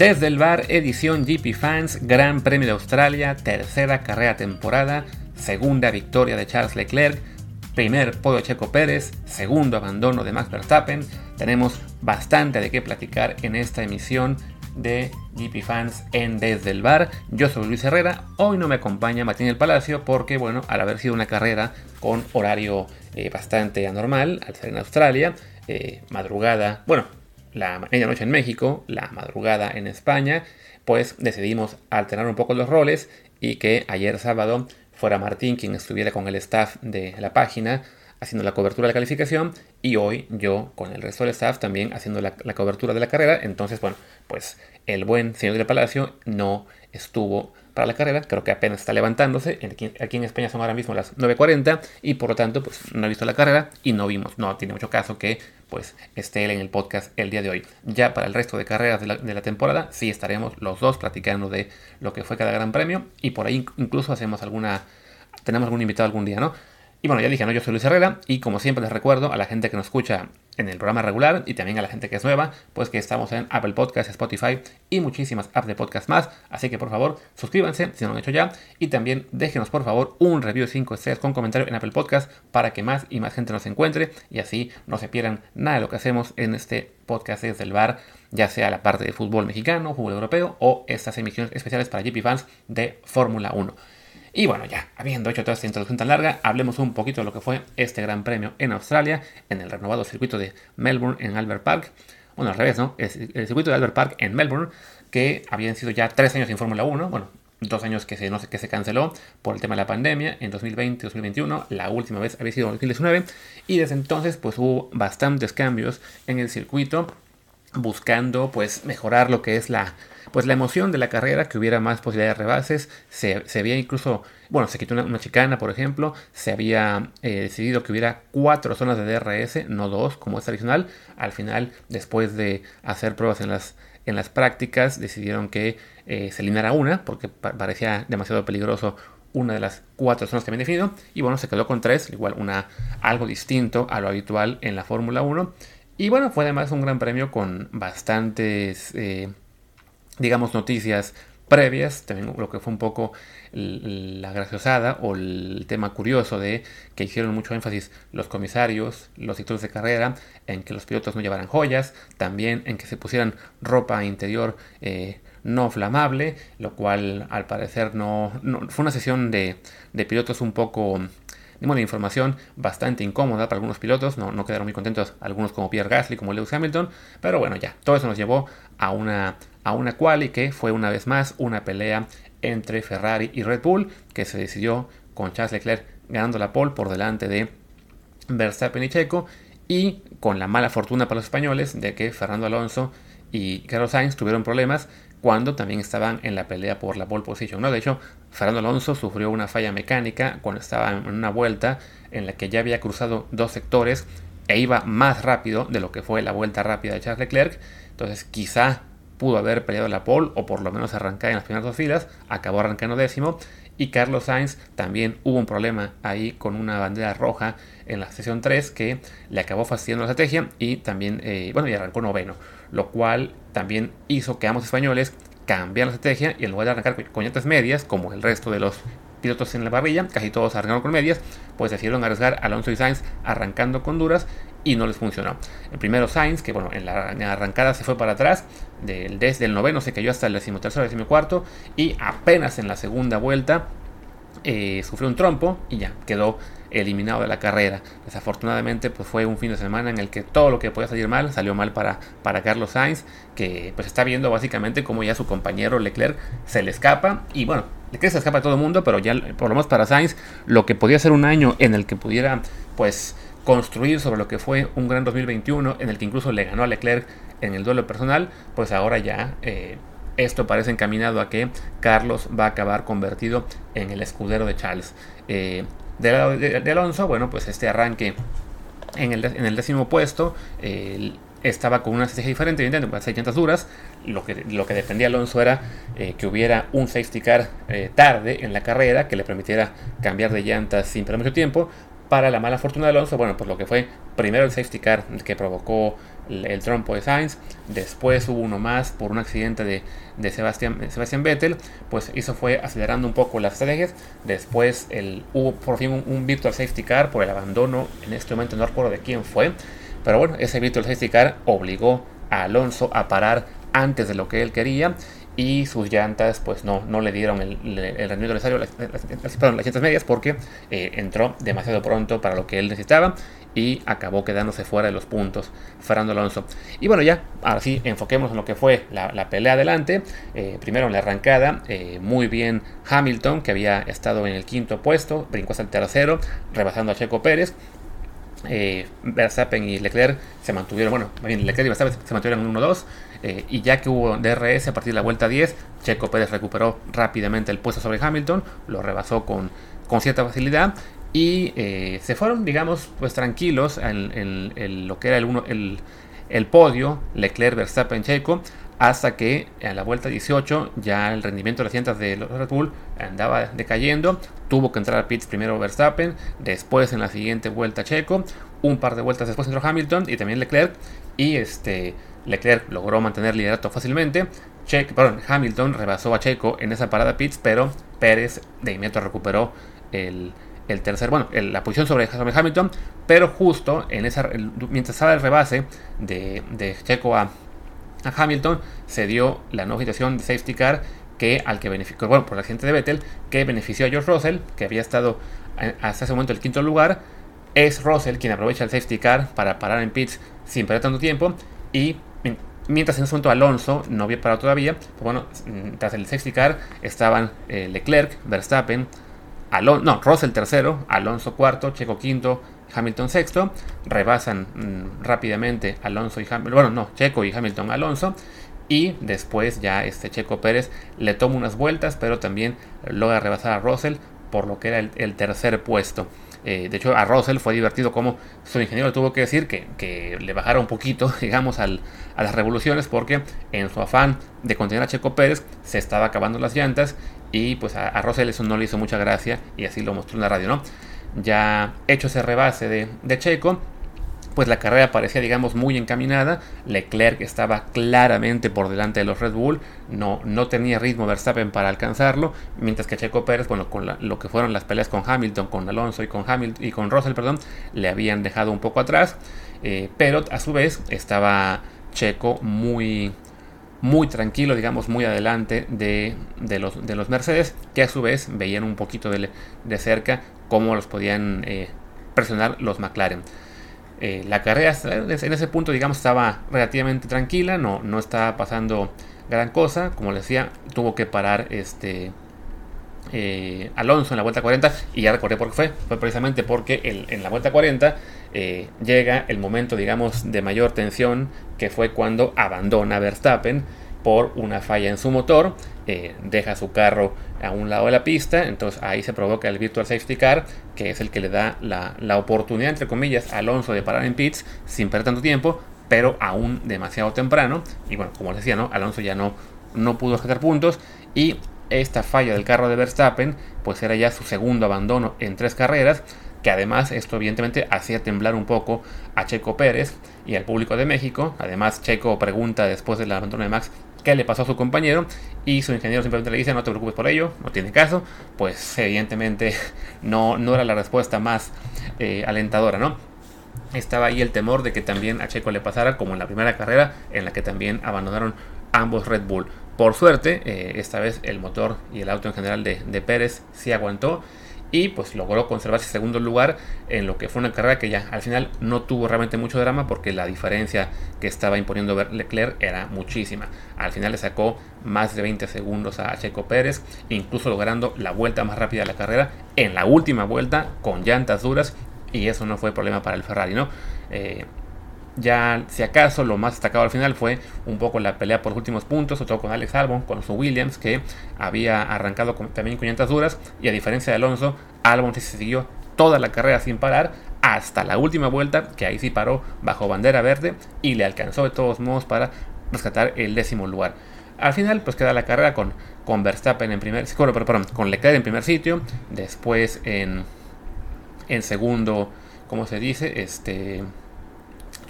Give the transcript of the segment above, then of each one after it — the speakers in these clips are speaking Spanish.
Desde el bar, edición GP Fans, Gran Premio de Australia, tercera carrera temporada, segunda victoria de Charles Leclerc, primer podio Checo Pérez, segundo abandono de Max Verstappen. Tenemos bastante de qué platicar en esta emisión de GP Fans en Desde el Bar. Yo soy Luis Herrera. Hoy no me acompaña Martín El Palacio porque, bueno, al haber sido una carrera con horario eh, bastante anormal, al ser en Australia, eh, madrugada, bueno, la medianoche en México, la madrugada en España, pues decidimos alternar un poco los roles y que ayer sábado fuera Martín quien estuviera con el staff de la página haciendo la cobertura de la calificación y hoy yo con el resto del staff también haciendo la, cobertura de la carrera. Entonces, bueno, pues el buen señor del Palacio no estuvo para la carrera, creo que apenas está levantándose, aquí, en España son ahora mismo las 9.40 y por lo tanto pues no ha visto la carrera y no vimos, no tiene mucho caso que pues esté él en el podcast el día de hoy. Ya para el resto de carreras de la, de la temporada sí estaremos los dos platicando de lo que fue cada gran premio y por ahí incluso hacemos alguna, tenemos algún invitado algún día, ¿no? Y bueno, ya dije, ¿no? Yo soy Luis Herrera y como siempre les recuerdo a la gente que nos escucha en el programa regular y también a la gente que es nueva, pues que estamos en Apple Podcasts, Spotify y muchísimas apps de podcast más. Así que por favor, suscríbanse si no lo han hecho ya y también déjenos por favor un review de 5 estrellas con comentario en Apple Podcasts para que más y más gente nos encuentre y así no se pierdan nada de lo que hacemos en este podcast desde el bar, ya sea la parte de fútbol mexicano, fútbol europeo o estas emisiones especiales para GP fans de Fórmula 1. Y bueno, ya, habiendo hecho toda esta introducción tan larga, hablemos un poquito de lo que fue este gran premio en Australia, en el renovado circuito de Melbourne en Albert Park. Bueno, al revés, ¿no? El, circuito de Albert Park en Melbourne, que habían sido ya tres años sin Fórmula 1, bueno, dos años que se, no que se canceló por el tema de la pandemia en 2020 2021, la última vez había sido en 2019, y desde entonces pues hubo bastantes cambios en el circuito buscando pues mejorar lo que es la pues la emoción de la carrera, que hubiera más posibilidades de rebases, se, había incluso, bueno, se quitó una, chicana, por ejemplo, se había eh, decidido que hubiera cuatro zonas de DRS, no dos, como es tradicional. Al final, después de hacer pruebas en las, en las prácticas, decidieron que eh, se eliminara una, porque parecía demasiado peligroso una de las cuatro zonas que habían definido. Y bueno, se quedó con tres, igual una, algo distinto a lo habitual en la Fórmula 1. Y bueno, fue además un gran premio con bastantes eh, digamos, noticias previas, también lo que fue un poco la graciosada o el tema curioso de que hicieron mucho énfasis los comisarios, los directores de carrera, en que los pilotos no llevaran joyas, también en que se pusieran ropa interior eh, no flamable, lo cual al parecer no, fue una sesión de, de pilotos un poco de información bastante incómoda para algunos pilotos, no, no, quedaron muy contentos algunos como Pierre Gasly, como Lewis Hamilton, pero bueno, ya, todo eso nos llevó a una, a una quali que fue una vez más una pelea entre Ferrari y Red Bull, que se decidió con Charles Leclerc ganando la pole por delante de Verstappen y Checo, y con la mala fortuna para los españoles de que Fernando Alonso y Carlos Sainz tuvieron problemas cuando también estaban en la pelea por la pole position. ¿no? De hecho, Fernando Alonso sufrió una falla mecánica cuando estaba en una vuelta en la que ya había cruzado dos sectores e iba más rápido de lo que fue la vuelta rápida de Charles Leclerc. Entonces quizá pudo haber peleado la pole o por lo menos arrancar en las primeras dos filas, acabó arrancando décimo y Carlos Sainz también hubo un problema ahí con una bandera roja en la sesión 3 que le acabó fastidiando la estrategia y también, eh, bueno, y arrancó noveno lo cual también hizo que ambos españoles cambiaran la estrategia y en lugar de arrancar con llantas medias, como el resto de los pilotos en la parrilla, casi todos arrancaron con medias, pues decidieron arriesgar a Alonso y Sainz arrancando con duras y no les funcionó. El primero Sainz, que bueno, en la, arrancada se fue para atrás, del, desde el noveno se cayó hasta el decimotercero, decimocuarto, y apenas en la segunda vuelta eh, sufrió un trompo y ya quedó eliminado de la carrera. Desafortunadamente, pues fue un fin de semana en el que todo lo que podía salir mal salió mal para, para Carlos Sainz, que pues está viendo básicamente como ya su compañero Leclerc se le escapa. Y bueno, Leclerc se escapa a todo el mundo, pero ya por lo menos para Sainz, lo que podía ser un año en el que pudiera pues construir sobre lo que fue un gran 2021, en el que incluso le ganó a Leclerc en el duelo personal, pues ahora ya eh, esto parece encaminado a que Carlos va a acabar convertido en el escudero de Charles. Eh, de lado de, Alonso, bueno, pues este arranque en el, en el décimo puesto estaba con una estrategia diferente, evidentemente, con las llantas duras. Lo que, lo que dependía Alonso era eh, que hubiera un safety car eh, tarde en la carrera que le permitiera cambiar de llantas sin perder mucho tiempo. Para la mala fortuna de Alonso, bueno, pues lo que fue primero el safety car que provocó el, trompo de Sainz, después hubo uno más por un accidente de, de Sebastián, Sebastian Vettel, pues eso fue acelerando un poco las estrategias, después hubo por fin un, virtual safety car por el abandono, en este momento no recuerdo de quién fue, pero bueno, ese virtual safety car obligó a Alonso a parar antes de lo que él quería y sus llantas pues no, no le dieron el, el rendimiento necesario, las, las, llantas medias porque eh, entró demasiado pronto para lo que él necesitaba y acabó quedándose fuera de los puntos Fernando Alonso. Y bueno, ya, ahora sí, enfoquemos en lo que fue la, pelea adelante. Eh, primero en la arrancada, eh, muy bien Hamilton, que había estado en el quinto puesto, brincó hasta el tercero, rebasando a Checo Pérez. Eh, Verstappen y Leclerc se mantuvieron, bueno, Leclerc y Verstappen se mantuvieron en 1-2. y ya que hubo DRS a partir de la vuelta 10, Checo Pérez recuperó rápidamente el puesto sobre Hamilton, lo rebasó con, con cierta facilidad y eh, se fueron, digamos, pues tranquilos en, lo que era el, el, podio, Leclerc, Verstappen, Checo, hasta que en la vuelta 18 ya el rendimiento de las llantas de Red Bull andaba decayendo, tuvo que entrar a pits primero Verstappen, después en la siguiente vuelta Checo, un par de vueltas después entró Hamilton y también Leclerc, y este Leclerc logró mantener liderato fácilmente, Checo, perdón, Hamilton rebasó a Checo en esa parada pits, pero Pérez de inmediato recuperó el el tercer, bueno, la posición sobre, Hamilton, pero justo en esa, mientras estaba el rebase de, Checo a, Hamilton, se dio la nueva situación de safety car que al que benefició, bueno, por la gente de Vettel, que benefició a George Russell, que había estado hasta ese momento el quinto lugar. Es Russell quien aprovecha el safety car para parar en pits sin perder tanto tiempo y mientras en ese momento Alonso no había parado todavía, pues bueno, tras el safety car estaban eh, Leclerc, Verstappen, Alon no, Russell tercero, Alonso cuarto, Checo quinto, Hamilton sexto, rebasan mm, rápidamente Alonso y Hamilton, bueno, no, Checo y Hamilton Alonso, y después ya este Checo Pérez le toma unas vueltas, pero también logra rebasar a Russell por lo que era el tercer puesto. Eh, de hecho, a Russell fue divertido como su ingeniero tuvo que decir que, le bajara un poquito, digamos, a las revoluciones, porque en su afán de contener a Checo Pérez se estaba acabando las llantas y pues a, a Russell eso no le hizo mucha gracia y así lo mostró en la radio, ¿no? Ya hecho ese rebase de, de Checo, pues la carrera parecía, digamos, muy encaminada. Leclerc estaba claramente por delante de los Red Bull, no, no tenía ritmo Verstappen para alcanzarlo, mientras que Checo Pérez, bueno, con lo que fueron las peleas con Hamilton, con Alonso y con Hamilton y con Russell, perdón, le habían dejado un poco atrás, eh, pero a su vez estaba Checo muy muy tranquilo, digamos, muy adelante de, los, de los Mercedes, que a su vez veían un poquito de, cerca cómo los podían eh, presionar los McLaren. Eh, la carrera en ese punto, digamos, estaba relativamente tranquila, no, no estaba pasando gran cosa. Como les decía, tuvo que parar este eh, Alonso en la vuelta 40 y ya recordé por qué fue. Fue precisamente porque en la vuelta 40 eh, llega el momento, digamos, de mayor tensión, que fue cuando abandona Verstappen por una falla en su motor, deja su carro a un lado de la pista, entonces ahí se provoca el Virtual Safety Car, que es el que le da la, oportunidad, entre comillas, a Alonso de parar en pits sin perder tanto tiempo, pero aún demasiado temprano, y bueno, como les decía, ¿no? Alonso ya no, no pudo sacar puntos, y esta falla del carro de Verstappen, pues era ya su segundo abandono en tres carreras, que además esto evidentemente hacía temblar un poco a Checo Pérez y al público de México. Además, Checo pregunta después del abandono de Max qué le pasó a su compañero y su ingeniero simplemente le dice no te preocupes por ello, no tiene caso, pues evidentemente no, no era la respuesta más eh, alentadora, ¿no? Estaba ahí el temor de que también a Checo le pasara como en la primera carrera en la que también abandonaron ambos Red Bull. Por suerte, eh, esta vez el motor y el auto en general de, de Pérez sí aguantó y pues logró conservarse segundo lugar en lo que fue una carrera que ya al final no tuvo realmente mucho drama porque la diferencia que estaba imponiendo Leclerc era muchísima. Al final le sacó más de 20 segundos a Checo Pérez, incluso logrando la vuelta más rápida de la carrera en la última vuelta con llantas duras y eso no fue problema para el Ferrari, ¿no? Eh, ya, si acaso, lo más destacado al final fue un poco la pelea por los últimos puntos, sobre todo con Alex Albon, con su Williams, que había arrancado también con llantas duras, y a diferencia de Alonso, Albon sí se siguió toda la carrera sin parar, hasta la última vuelta, que ahí sí paró bajo bandera verde, y le alcanzó de todos modos para rescatar el décimo lugar. Al final, pues queda la carrera con, con Verstappen en primer, perdón, con Leclerc en primer sitio, después en, en segundo, ¿cómo se dice? Este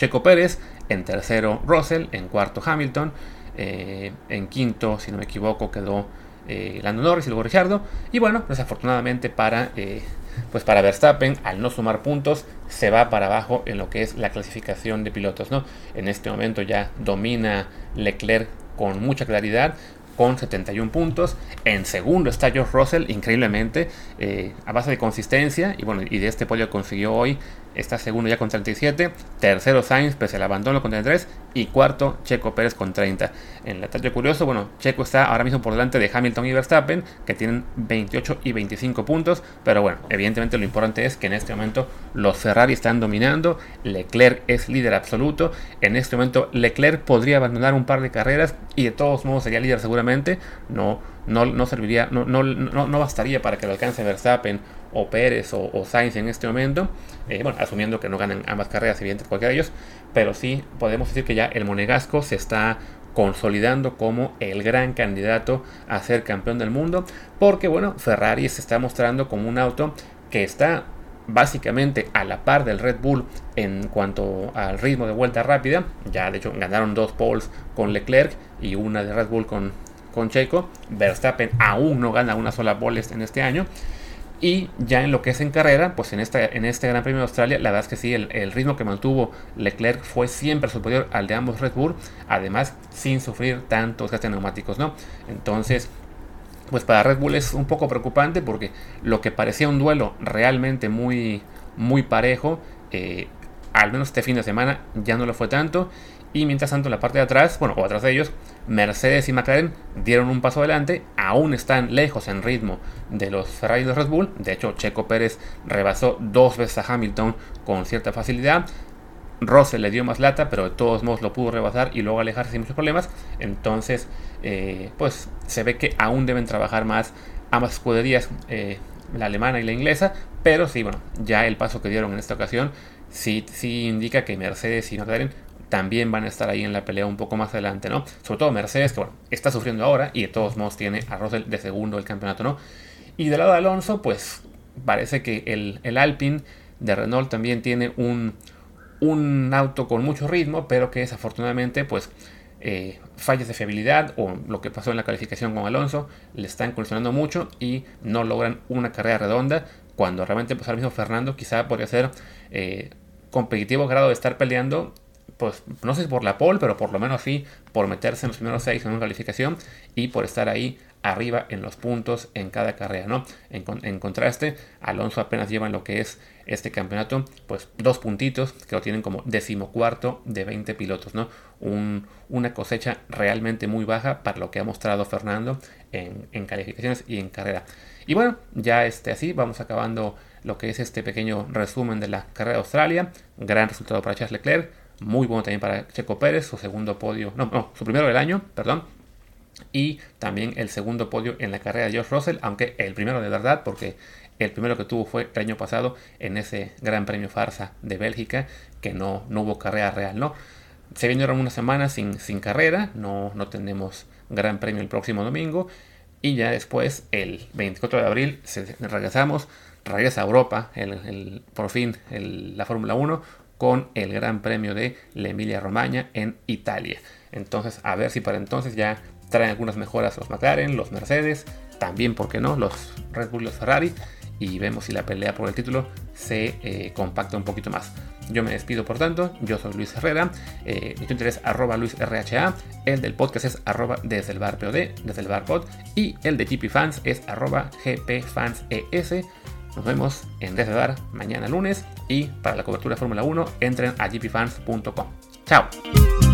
Checo Pérez, en tercero Russell, en cuarto Hamilton, eh, en quinto, si no me equivoco, quedó eh, Lando Norris y luego Richardo. Y bueno, desafortunadamente para, eh, pues para Verstappen, al no sumar puntos, se va para abajo en lo que es la clasificación de pilotos. ¿no? En este momento ya domina Leclerc con mucha claridad, con 71 puntos. En segundo está George Russell, increíblemente, a base de consistencia. Y bueno, y de este podio consiguió hoy está segundo ya con 37, tercero Sainz pese al abandono con 33 y cuarto Checo Pérez con 30. En el detalle curioso, bueno, Checo está ahora mismo por delante de Hamilton y Verstappen que tienen 28 y 25 puntos, pero bueno, evidentemente lo importante es que en este momento los Ferrari están dominando, Leclerc es líder absoluto, en este momento Leclerc podría abandonar un par de carreras y de todos modos sería líder seguramente, no, no, no serviría, no, no, no, no bastaría para que lo alcance Verstappen o Pérez o, Sainz en este momento, eh, bueno, asumiendo que no ganan ambas carreras, evidentemente cualquiera de ellos, pero sí podemos decir que ya el Monegasco se está consolidando como el gran candidato a ser campeón del mundo, porque bueno, Ferrari se está mostrando como un auto que está básicamente a la par del Red Bull en cuanto al ritmo de vuelta rápida, ya de hecho ganaron dos poles con Leclerc y una de Red Bull con, con Checo, Verstappen aún no gana una sola pole en este año, y ya en lo que es en carrera, pues en, esta, en este Gran Premio de Australia, la verdad es que sí, el, ritmo que mantuvo Leclerc fue siempre superior al de ambos Red Bull, además sin sufrir tantos gastos neumáticos, ¿no? Entonces, pues para Red Bull es un poco preocupante porque lo que parecía un duelo realmente muy, muy parejo, eh, al menos este fin de semana ya no lo fue tanto. Y mientras tanto, en la parte de atrás, bueno, o atrás de ellos, Mercedes y McLaren dieron un paso adelante, aún están lejos en ritmo de los Ferrari de Red Bull. De hecho, Checo Pérez rebasó dos veces a Hamilton con cierta facilidad. Russell le dio más lata, pero de todos modos lo pudo rebasar y luego alejarse sin muchos problemas. Entonces, eh, pues se ve que aún deben trabajar más ambas escuderías, eh, la alemana y la inglesa. Pero sí, bueno, ya el paso que dieron en esta ocasión sí, sí indica que Mercedes y McLaren también van a estar ahí en la pelea un poco más adelante, ¿no? Sobre todo Mercedes, que bueno, está sufriendo ahora y de todos modos tiene a Russell de segundo el campeonato, ¿no? Y del lado de Alonso, pues parece que el, el Alpine de Renault también tiene un, un auto con mucho ritmo, pero que desafortunadamente, pues eh, fallas de fiabilidad o lo que pasó en la calificación con Alonso le están condicionando mucho y no logran una carrera redonda cuando realmente pues ahora mismo Fernando quizá podría ser eh, competitivo grado de estar peleando pues no sé si por la pole, pero por lo menos sí por meterse en los primeros seis en una calificación y por estar ahí arriba en los puntos en cada carrera, ¿no? En, contraste, Alonso apenas lleva en lo que es este campeonato, pues dos puntitos que lo tienen como decimocuarto de 20 pilotos, ¿no? una cosecha realmente muy baja para lo que ha mostrado Fernando en, en, calificaciones y en carrera. Y bueno, ya este, así vamos acabando lo que es este pequeño resumen de la carrera de Australia. Gran resultado para Charles Leclerc muy bueno también para Checo Pérez, su segundo podio, no, no, su primero del año, perdón. Y también el segundo podio en la carrera de George Russell, aunque el primero de verdad, porque el primero que tuvo fue el año pasado en ese Gran Premio Farsa de Bélgica, que no, no hubo carrera real, ¿no? Se vinieron una semana sin, sin carrera, no, no tenemos Gran Premio el próximo domingo. Y ya después, el 24 de abril, regresamos, regresa a Europa, el, por fin la Fórmula 1, con el Gran Premio de la Emilia Romagna en Italia. Entonces, a ver si para entonces ya traen algunas mejoras los McLaren, los Mercedes, también, ¿por qué no?, los Red Bull los Ferrari. Y vemos si la pelea por el título se eh, compacta un poquito más. Yo me despido por tanto, yo soy Luis Herrera, eh, mi Twitter es arroba luisrha, el del podcast es arroba desde el bar POD, desde el bar pod, y el de GP Fans es arroba gpfanses. Nos vemos en Desde mañana lunes y para la cobertura de Fórmula 1 entren a gpfans.com. Chao.